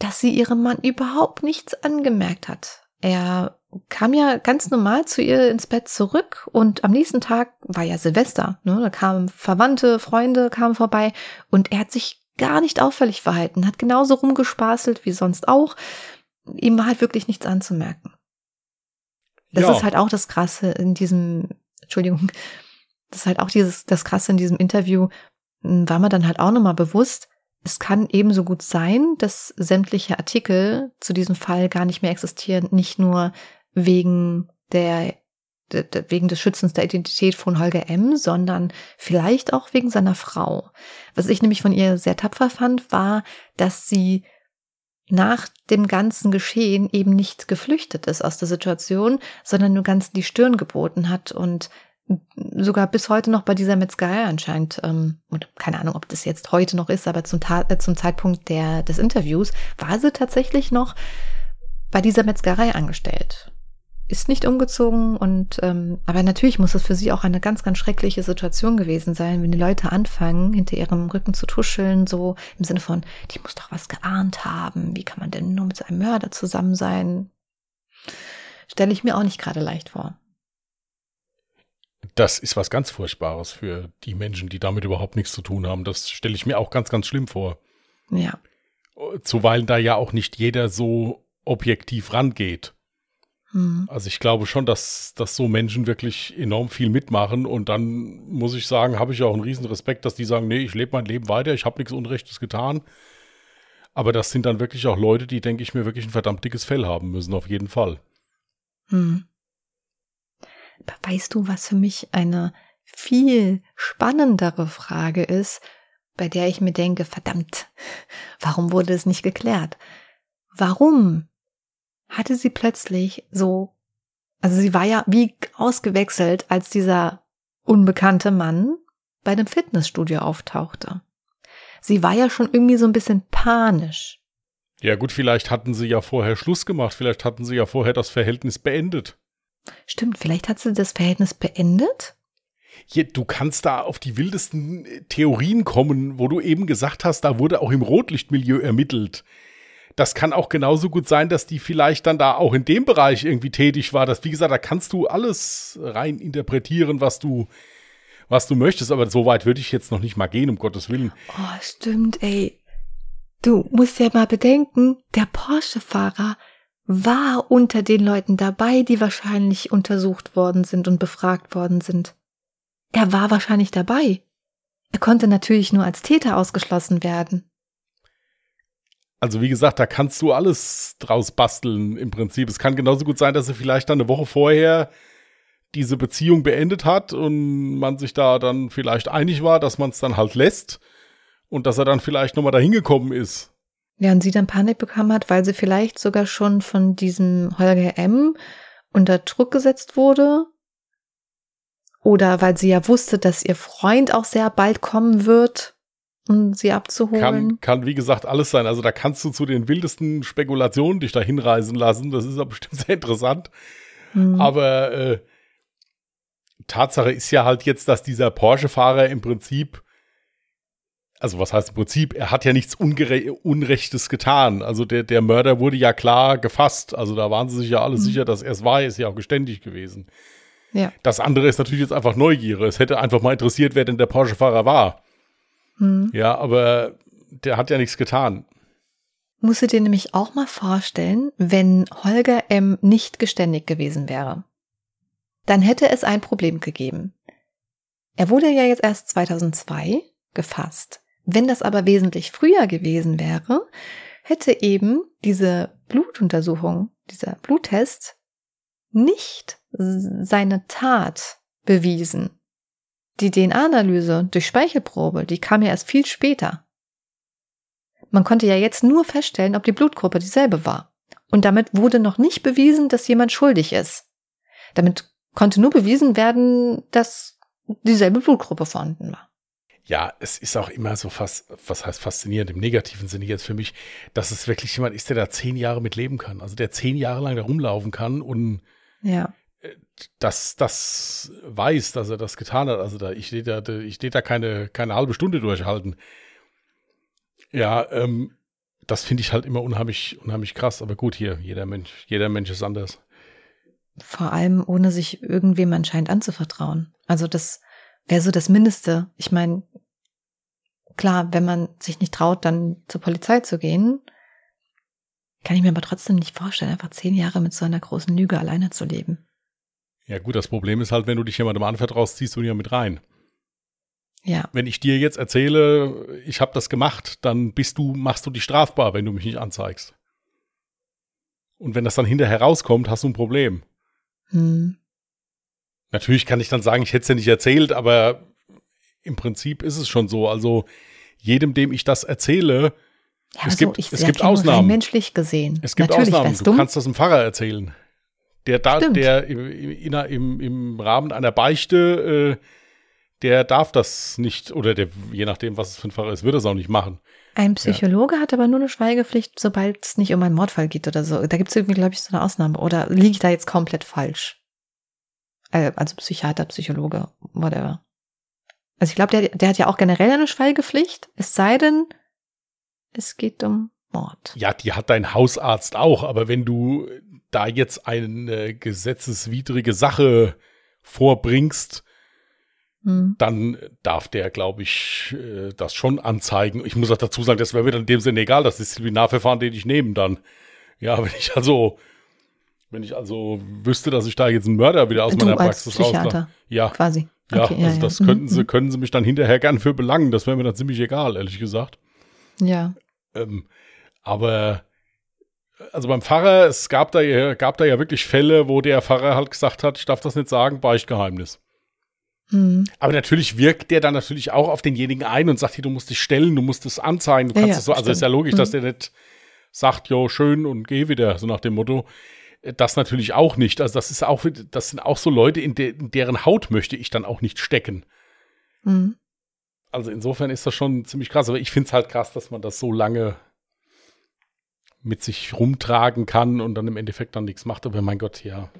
dass sie ihrem Mann überhaupt nichts angemerkt hat. Er kam ja ganz normal zu ihr ins Bett zurück und am nächsten Tag war ja Silvester. Ne? Da kamen Verwandte, Freunde kamen vorbei und er hat sich gar nicht auffällig verhalten, hat genauso rumgespaßelt wie sonst auch. Ihm war halt wirklich nichts anzumerken. Das
Ja.
ist halt auch das Krasse in diesem, Entschuldigung, das ist halt auch dieses, das Krasse in diesem Interview, m, war mir dann halt auch nochmal bewusst, es kann ebenso gut sein, dass sämtliche Artikel zu diesem Fall gar nicht mehr existieren, nicht nur wegen der, de- de- wegen des Schützens der Identität von Holger M., sondern vielleicht auch wegen seiner Frau. Was ich nämlich von ihr sehr tapfer fand, war, dass sie nach dem ganzen Geschehen eben nicht geflüchtet ist aus der Situation, sondern nur ganz die Stirn geboten hat und sogar bis heute noch bei dieser Metzgerei anscheinend, ähm, und keine Ahnung, ob das jetzt heute noch ist, aber zum, Ta äh, zum Zeitpunkt der, des Interviews war sie tatsächlich noch bei dieser Metzgerei angestellt. Ist nicht umgezogen und ähm, aber natürlich muss es für sie auch eine ganz, ganz schreckliche Situation gewesen sein, wenn die Leute anfangen, hinter ihrem Rücken zu tuscheln, so im Sinne von, die muss doch was geahnt haben, wie kann man denn nur mit so einem Mörder zusammen sein? Stelle ich mir auch nicht gerade leicht vor.
Das ist was ganz Furchtbares für die Menschen, die damit überhaupt nichts zu tun haben. Das stelle ich mir auch ganz, ganz schlimm vor.
Ja.
Zuweilen da ja auch nicht jeder so objektiv rangeht.
Hm.
Also ich glaube schon, dass, dass so Menschen wirklich enorm viel mitmachen und dann muss ich sagen, habe ich auch einen riesen Respekt, dass die sagen, nee, ich lebe mein Leben weiter, ich habe nichts Unrechtes getan. Aber das sind dann wirklich auch Leute, die, denke ich mir, wirklich ein verdammt dickes Fell haben müssen, auf jeden Fall.
Hm. Aber weißt du, was für mich eine viel spannendere Frage ist, bei der ich mir denke, verdammt, warum wurde es nicht geklärt? Warum hatte sie plötzlich so, also sie war ja wie ausgewechselt, als dieser unbekannte Mann bei dem Fitnessstudio auftauchte. Sie war ja schon irgendwie so ein bisschen panisch.
Ja gut, vielleicht hatten sie ja vorher Schluss gemacht, vielleicht hatten sie ja vorher das Verhältnis beendet.
Stimmt, vielleicht hat sie das Verhältnis beendet?
Hier, du kannst da auf die wildesten Theorien kommen, wo du eben gesagt hast, da wurde auch im Rotlichtmilieu ermittelt. Das kann auch genauso gut sein, dass die vielleicht dann da auch in dem Bereich irgendwie tätig war. Das, wie gesagt, da kannst du alles rein interpretieren, was du, was du möchtest. Aber so weit würde ich jetzt noch nicht mal gehen, um Gottes Willen.
Oh, stimmt, ey. Du musst ja mal bedenken, der Porsche-Fahrer war unter den Leuten dabei, die wahrscheinlich untersucht worden sind und befragt worden sind. Er war wahrscheinlich dabei. Er konnte natürlich nur als Täter ausgeschlossen werden.
Also wie gesagt, da kannst du alles draus basteln im Prinzip. Es kann genauso gut sein, dass er vielleicht dann eine Woche vorher diese Beziehung beendet hat und man sich da dann vielleicht einig war, dass man es dann halt lässt und dass er dann vielleicht nochmal dahin gekommen ist.
Ja, und sie dann Panik bekommen hat, weil sie vielleicht sogar schon von diesem Holger M. unter Druck gesetzt wurde. Oder weil sie ja wusste, dass ihr Freund auch sehr bald kommen wird, um sie abzuholen.
Kann, kann, wie gesagt, alles sein. Also da kannst du zu den wildesten Spekulationen dich da hinreisen lassen. Das ist ja bestimmt sehr interessant.
Hm.
Aber äh, Tatsache ist ja halt jetzt, dass dieser Porsche-Fahrer im Prinzip also was heißt im Prinzip, er hat ja nichts Ungere Unrechtes getan. Also der, der Mörder wurde ja klar gefasst. Also da waren sie sich ja alle
Mhm.
sicher, dass er es war, er ist ja auch geständig gewesen.
Ja.
Das andere ist natürlich jetzt einfach Neugier. Es hätte einfach mal interessiert, wer denn der Porsche-Fahrer war.
Hm.
Ja, aber der hat ja nichts getan.
Musst du dir nämlich auch mal vorstellen, wenn Holger M. nicht geständig gewesen wäre. Dann hätte es ein Problem gegeben. Er wurde ja jetzt erst 2002 gefasst. Wenn das aber wesentlich früher gewesen wäre, hätte eben diese Blutuntersuchung, dieser Bluttest nicht seine Tat bewiesen. Die DNA-Analyse durch Speichelprobe, die kam ja erst viel später. Man konnte ja jetzt nur feststellen, ob die Blutgruppe dieselbe war. Und damit wurde noch nicht bewiesen, dass jemand schuldig ist. Damit konnte nur bewiesen werden, dass dieselbe Blutgruppe vorhanden war.
Ja, es ist auch immer so fast, was heißt faszinierend im negativen Sinne jetzt für mich, dass es wirklich jemand ist, der da zehn Jahre mit leben kann. Also der zehn Jahre lang da rumlaufen kann und
Ja.
Das, das weiß, dass er das getan hat. Also da, ich stehe da, ich stehe da keine, keine halbe Stunde durchhalten. Ja, ähm, das finde ich halt immer unheimlich, unheimlich krass. Aber gut, hier, jeder Mensch, jeder Mensch ist anders.
Vor allem ohne sich irgendwem anscheinend anzuvertrauen. Also das wäre so das Mindeste. Ich meine, klar, wenn man sich nicht traut, dann zur Polizei zu gehen, kann ich mir aber trotzdem nicht vorstellen, einfach zehn Jahre mit so einer großen Lüge alleine zu leben.
Ja, gut, das Problem ist halt, wenn du dich jemandem anvertraust, ziehst du ihn ja mit rein.
Ja,
Wenn ich dir jetzt erzähle, ich habe das gemacht, dann bist du, machst du dich strafbar, wenn du mich nicht anzeigst. Und wenn das dann hinterher rauskommt, hast du ein Problem.
hm.
Natürlich kann ich dann sagen, ich hätte es ja nicht erzählt, aber im Prinzip ist es schon so. Also jedem, dem ich das erzähle,
ja
Es
so,
gibt- es gibt Ausnahmen.
menschlich gesehen.
es gibt
Natürlich
Ausnahmen. Du
dumm.
kannst das dem Pfarrer erzählen. Der, da,
Stimmt.
der im, im, im, Rahmen einer Beichte, äh, der darf das nicht, oder der, je nachdem, was es für ein Pfarrer ist, wird das auch nicht machen.
Ein Psychologe hat aber nur eine Schweigepflicht, sobald es nicht um einen Mordfall geht oder so. Da gibt es irgendwie, glaube ich, so eine Ausnahme. Oder liege ich da jetzt komplett falsch? Äh, also Psychiater, Psychologe, whatever. Also ich glaube, der, der hat ja auch generell eine Schweigepflicht, es sei denn, es geht um Mord.
Ja, die hat dein Hausarzt auch, aber wenn du da jetzt eine gesetzeswidrige Sache vorbringst,
Hm.
dann darf der, glaube ich, äh, das schon anzeigen. Ich muss auch dazu sagen, das wäre mir dann in dem Sinne egal, das Disziplinarverfahren, den ich nehme dann. Ja, wenn ich also, wenn ich also wüsste, dass ich da jetzt einen Mörder wieder aus
Du
meiner
als
Praxis.
Psychiater
Ja,
quasi.
ja,
Okay,
also das
Mhm,
könnten sie,
mhm.
können sie mich dann hinterher gern für belangen. Das wäre mir dann ziemlich egal, ehrlich gesagt.
Ja.
Ähm, aber also beim Pfarrer, es gab da, ja- gab da ja wirklich Fälle, wo der Pfarrer halt gesagt hat, ich darf das nicht sagen, Beichtgeheimnis.
Hm.
Aber natürlich wirkt der dann natürlich auch auf denjenigen ein und sagt, hier, du musst dich stellen, du musst es anzeigen, du kannst
ja,
es so. Also ist ja logisch, dass der nicht sagt, jo, schön und geh wieder, so nach dem Motto. Das natürlich auch nicht. Also das ist auch, das sind auch so Leute, in, de, in deren Haut möchte ich dann auch nicht stecken.
Hm.
Also insofern ist das schon ziemlich krass. Aber ich finde es halt krass, dass man das so lange mit sich rumtragen kann und dann im Endeffekt dann nichts macht. Aber mein Gott, ja,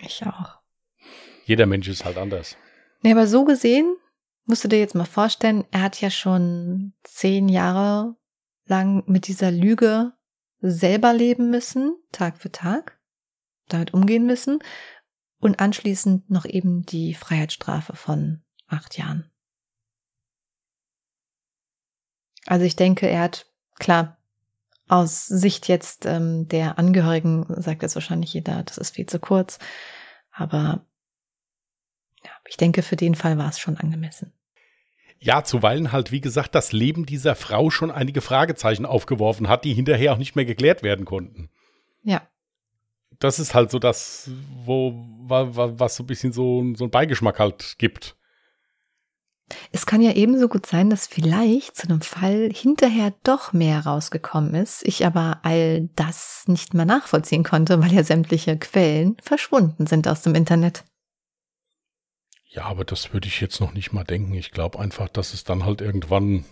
Ich auch.
jeder Mensch ist halt anders.
Nee, aber so gesehen, musst du dir jetzt mal vorstellen, er hat ja schon zehn Jahre lang mit dieser Lüge selber leben müssen, Tag für Tag, damit umgehen müssen und anschließend noch eben die Freiheitsstrafe von acht Jahren. Also ich denke, er hat, klar, aus Sicht jetzt ähm, der Angehörigen sagt jetzt wahrscheinlich jeder, das ist viel zu kurz, aber ja, ich denke, für den Fall war es schon angemessen.
Ja, zuweilen halt, wie gesagt, das Leben dieser Frau schon einige Fragezeichen aufgeworfen hat, die hinterher auch nicht mehr geklärt werden konnten.
Ja.
Das ist halt so das, wo, wa- wa- was so ein bisschen so, so ein Beigeschmack halt gibt.
Es kann ja ebenso gut sein, dass vielleicht zu einem Fall hinterher doch mehr rausgekommen ist, ich aber all das nicht mehr nachvollziehen konnte, weil ja sämtliche Quellen verschwunden sind aus dem Internet.
Ja, aber das würde ich jetzt noch nicht mal denken. Ich glaube einfach, dass es dann halt irgendwann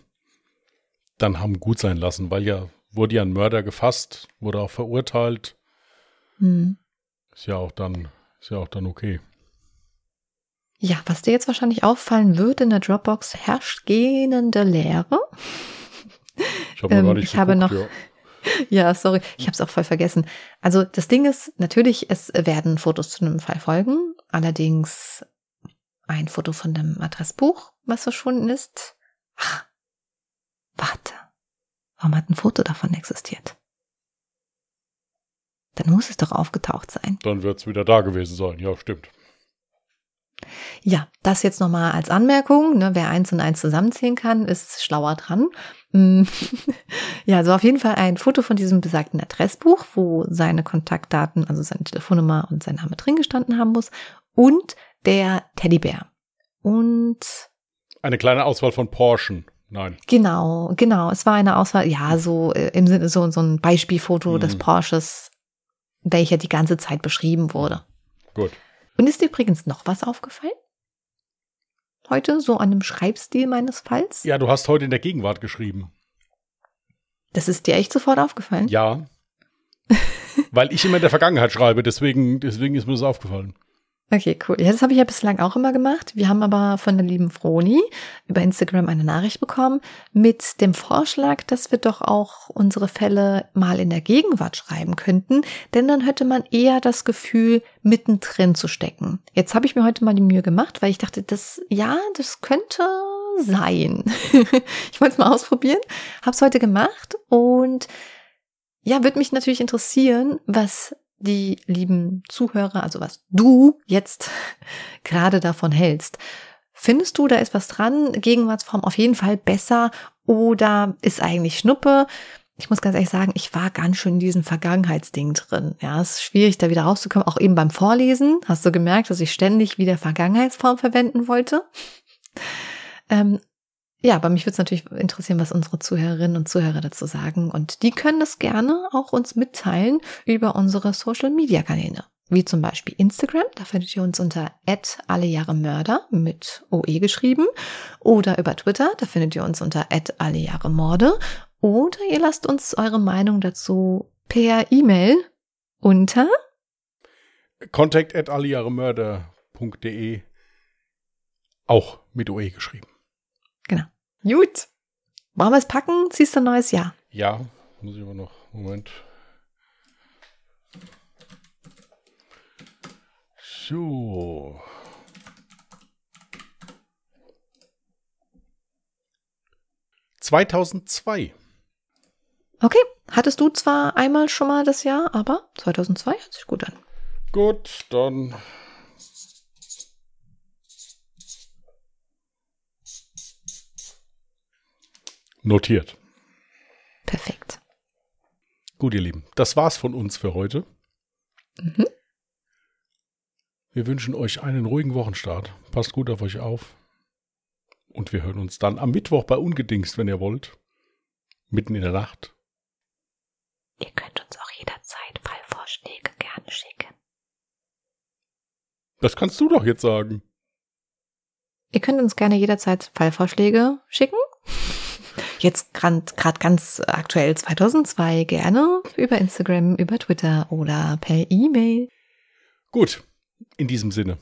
dann haben gut sein lassen, weil ja wurde ja ein Mörder gefasst, wurde auch verurteilt.
Hm.
Ist ja auch dann, ist ja auch dann okay.
Ja, was dir jetzt wahrscheinlich auffallen wird, in der Dropbox herrscht gähnende Leere.
Ich habe
Ähm,
nicht
ich habe noch-
ja.
Ja, sorry, ich habe es auch voll vergessen. Also das Ding ist, natürlich, es werden Fotos zu einem Fall folgen, allerdings ein Foto von dem Adressbuch, was verschwunden ist. Ach, warte, warum hat ein Foto davon existiert? Dann muss es doch aufgetaucht sein.
Dann wird es wieder da gewesen sein. Ja, stimmt.
Ja, das jetzt nochmal als Anmerkung. Ne, wer eins und eins zusammenzählen kann, ist schlauer dran. Mm. ja, also auf jeden Fall ein Foto von diesem besagten Adressbuch, wo seine Kontaktdaten, also seine Telefonnummer und sein Name drin gestanden haben muss. Und der Teddybär. Und
Eine kleine Auswahl von Porschen. Nein.
genau, genau, es war eine Auswahl, ja, so äh, im Sinne, so, so ein Beispielfoto
Mhm.
des Porsches, welcher die ganze Zeit beschrieben wurde.
Gut.
Und ist dir übrigens noch was aufgefallen? Heute, so an dem Schreibstil meines Falls?
Ja, du hast heute in der Gegenwart geschrieben.
Das ist dir echt sofort aufgefallen?
Ja. Weil ich immer in der Vergangenheit schreibe, deswegen, deswegen ist mir das aufgefallen.
Okay, cool. Ja, das habe ich ja bislang auch immer gemacht. Wir haben aber von der lieben Froni über Instagram eine Nachricht bekommen mit dem Vorschlag, dass wir doch auch unsere Fälle mal in der Gegenwart schreiben könnten, denn dann hätte man eher das Gefühl, mittendrin zu stecken. Jetzt habe ich mir heute mal die Mühe gemacht, weil ich dachte, das, ja, das könnte sein. ich wollte es mal ausprobieren, habe es heute gemacht und ja, würde mich natürlich interessieren, was die lieben Zuhörer, also was du jetzt gerade davon hältst. Findest du, da ist was dran? Gegenwartsform auf jeden Fall besser oder ist eigentlich Schnuppe? Ich muss ganz ehrlich sagen, ich war ganz schön in diesem Vergangenheitsding drin. Ja, es ist schwierig, da wieder rauszukommen. Auch eben beim Vorlesen hast du gemerkt, dass ich ständig wieder Vergangenheitsform verwenden wollte. Ähm, ja, aber mich würde es natürlich interessieren, was unsere Zuhörerinnen und Zuhörer dazu sagen. Und die können das gerne auch uns mitteilen über unsere Social-Media-Kanäle. Wie zum Beispiel Instagram, da findet ihr uns unter allejahremörder mit OE geschrieben. Oder über Twitter, da findet ihr uns unter allejahremorde. Oder ihr lasst uns eure Meinung dazu per E-Mail unter
Contact allejahremörder.de auch mit OE geschrieben.
Gut. Machen wir es packen? Ziehst du ein neues Jahr?
Ja, muss ich aber noch. Moment. So. ...2002.
Okay, hattest du zwar einmal schon mal das Jahr, aber 2002 hört sich gut an.
Gut, dann Notiert.
Perfekt.
Gut, ihr Lieben, das war's von uns für heute.
Mhm.
Wir wünschen euch einen ruhigen Wochenstart. Passt gut auf euch auf. Und wir hören uns dann am Mittwoch bei Ungedingst, wenn ihr wollt. Mitten in der Nacht.
Ihr könnt uns auch jederzeit Fallvorschläge gerne schicken.
Das kannst du doch jetzt sagen.
Ihr könnt uns gerne jederzeit Fallvorschläge schicken. Jetzt gerade ganz aktuell 2002 gerne über Instagram, über Twitter oder per E-Mail.
Gut, in diesem Sinne.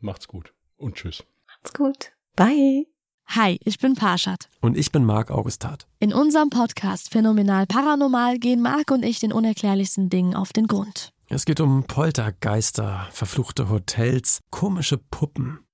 Macht's gut und tschüss.
Macht's gut. Bye.
Hi, ich bin Parshad.
Und ich bin Marc Augustat.
In unserem Podcast Phänomenal Paranormal gehen Marc und ich den unerklärlichsten Dingen auf den Grund.
Es geht um Poltergeister, verfluchte Hotels, komische Puppen.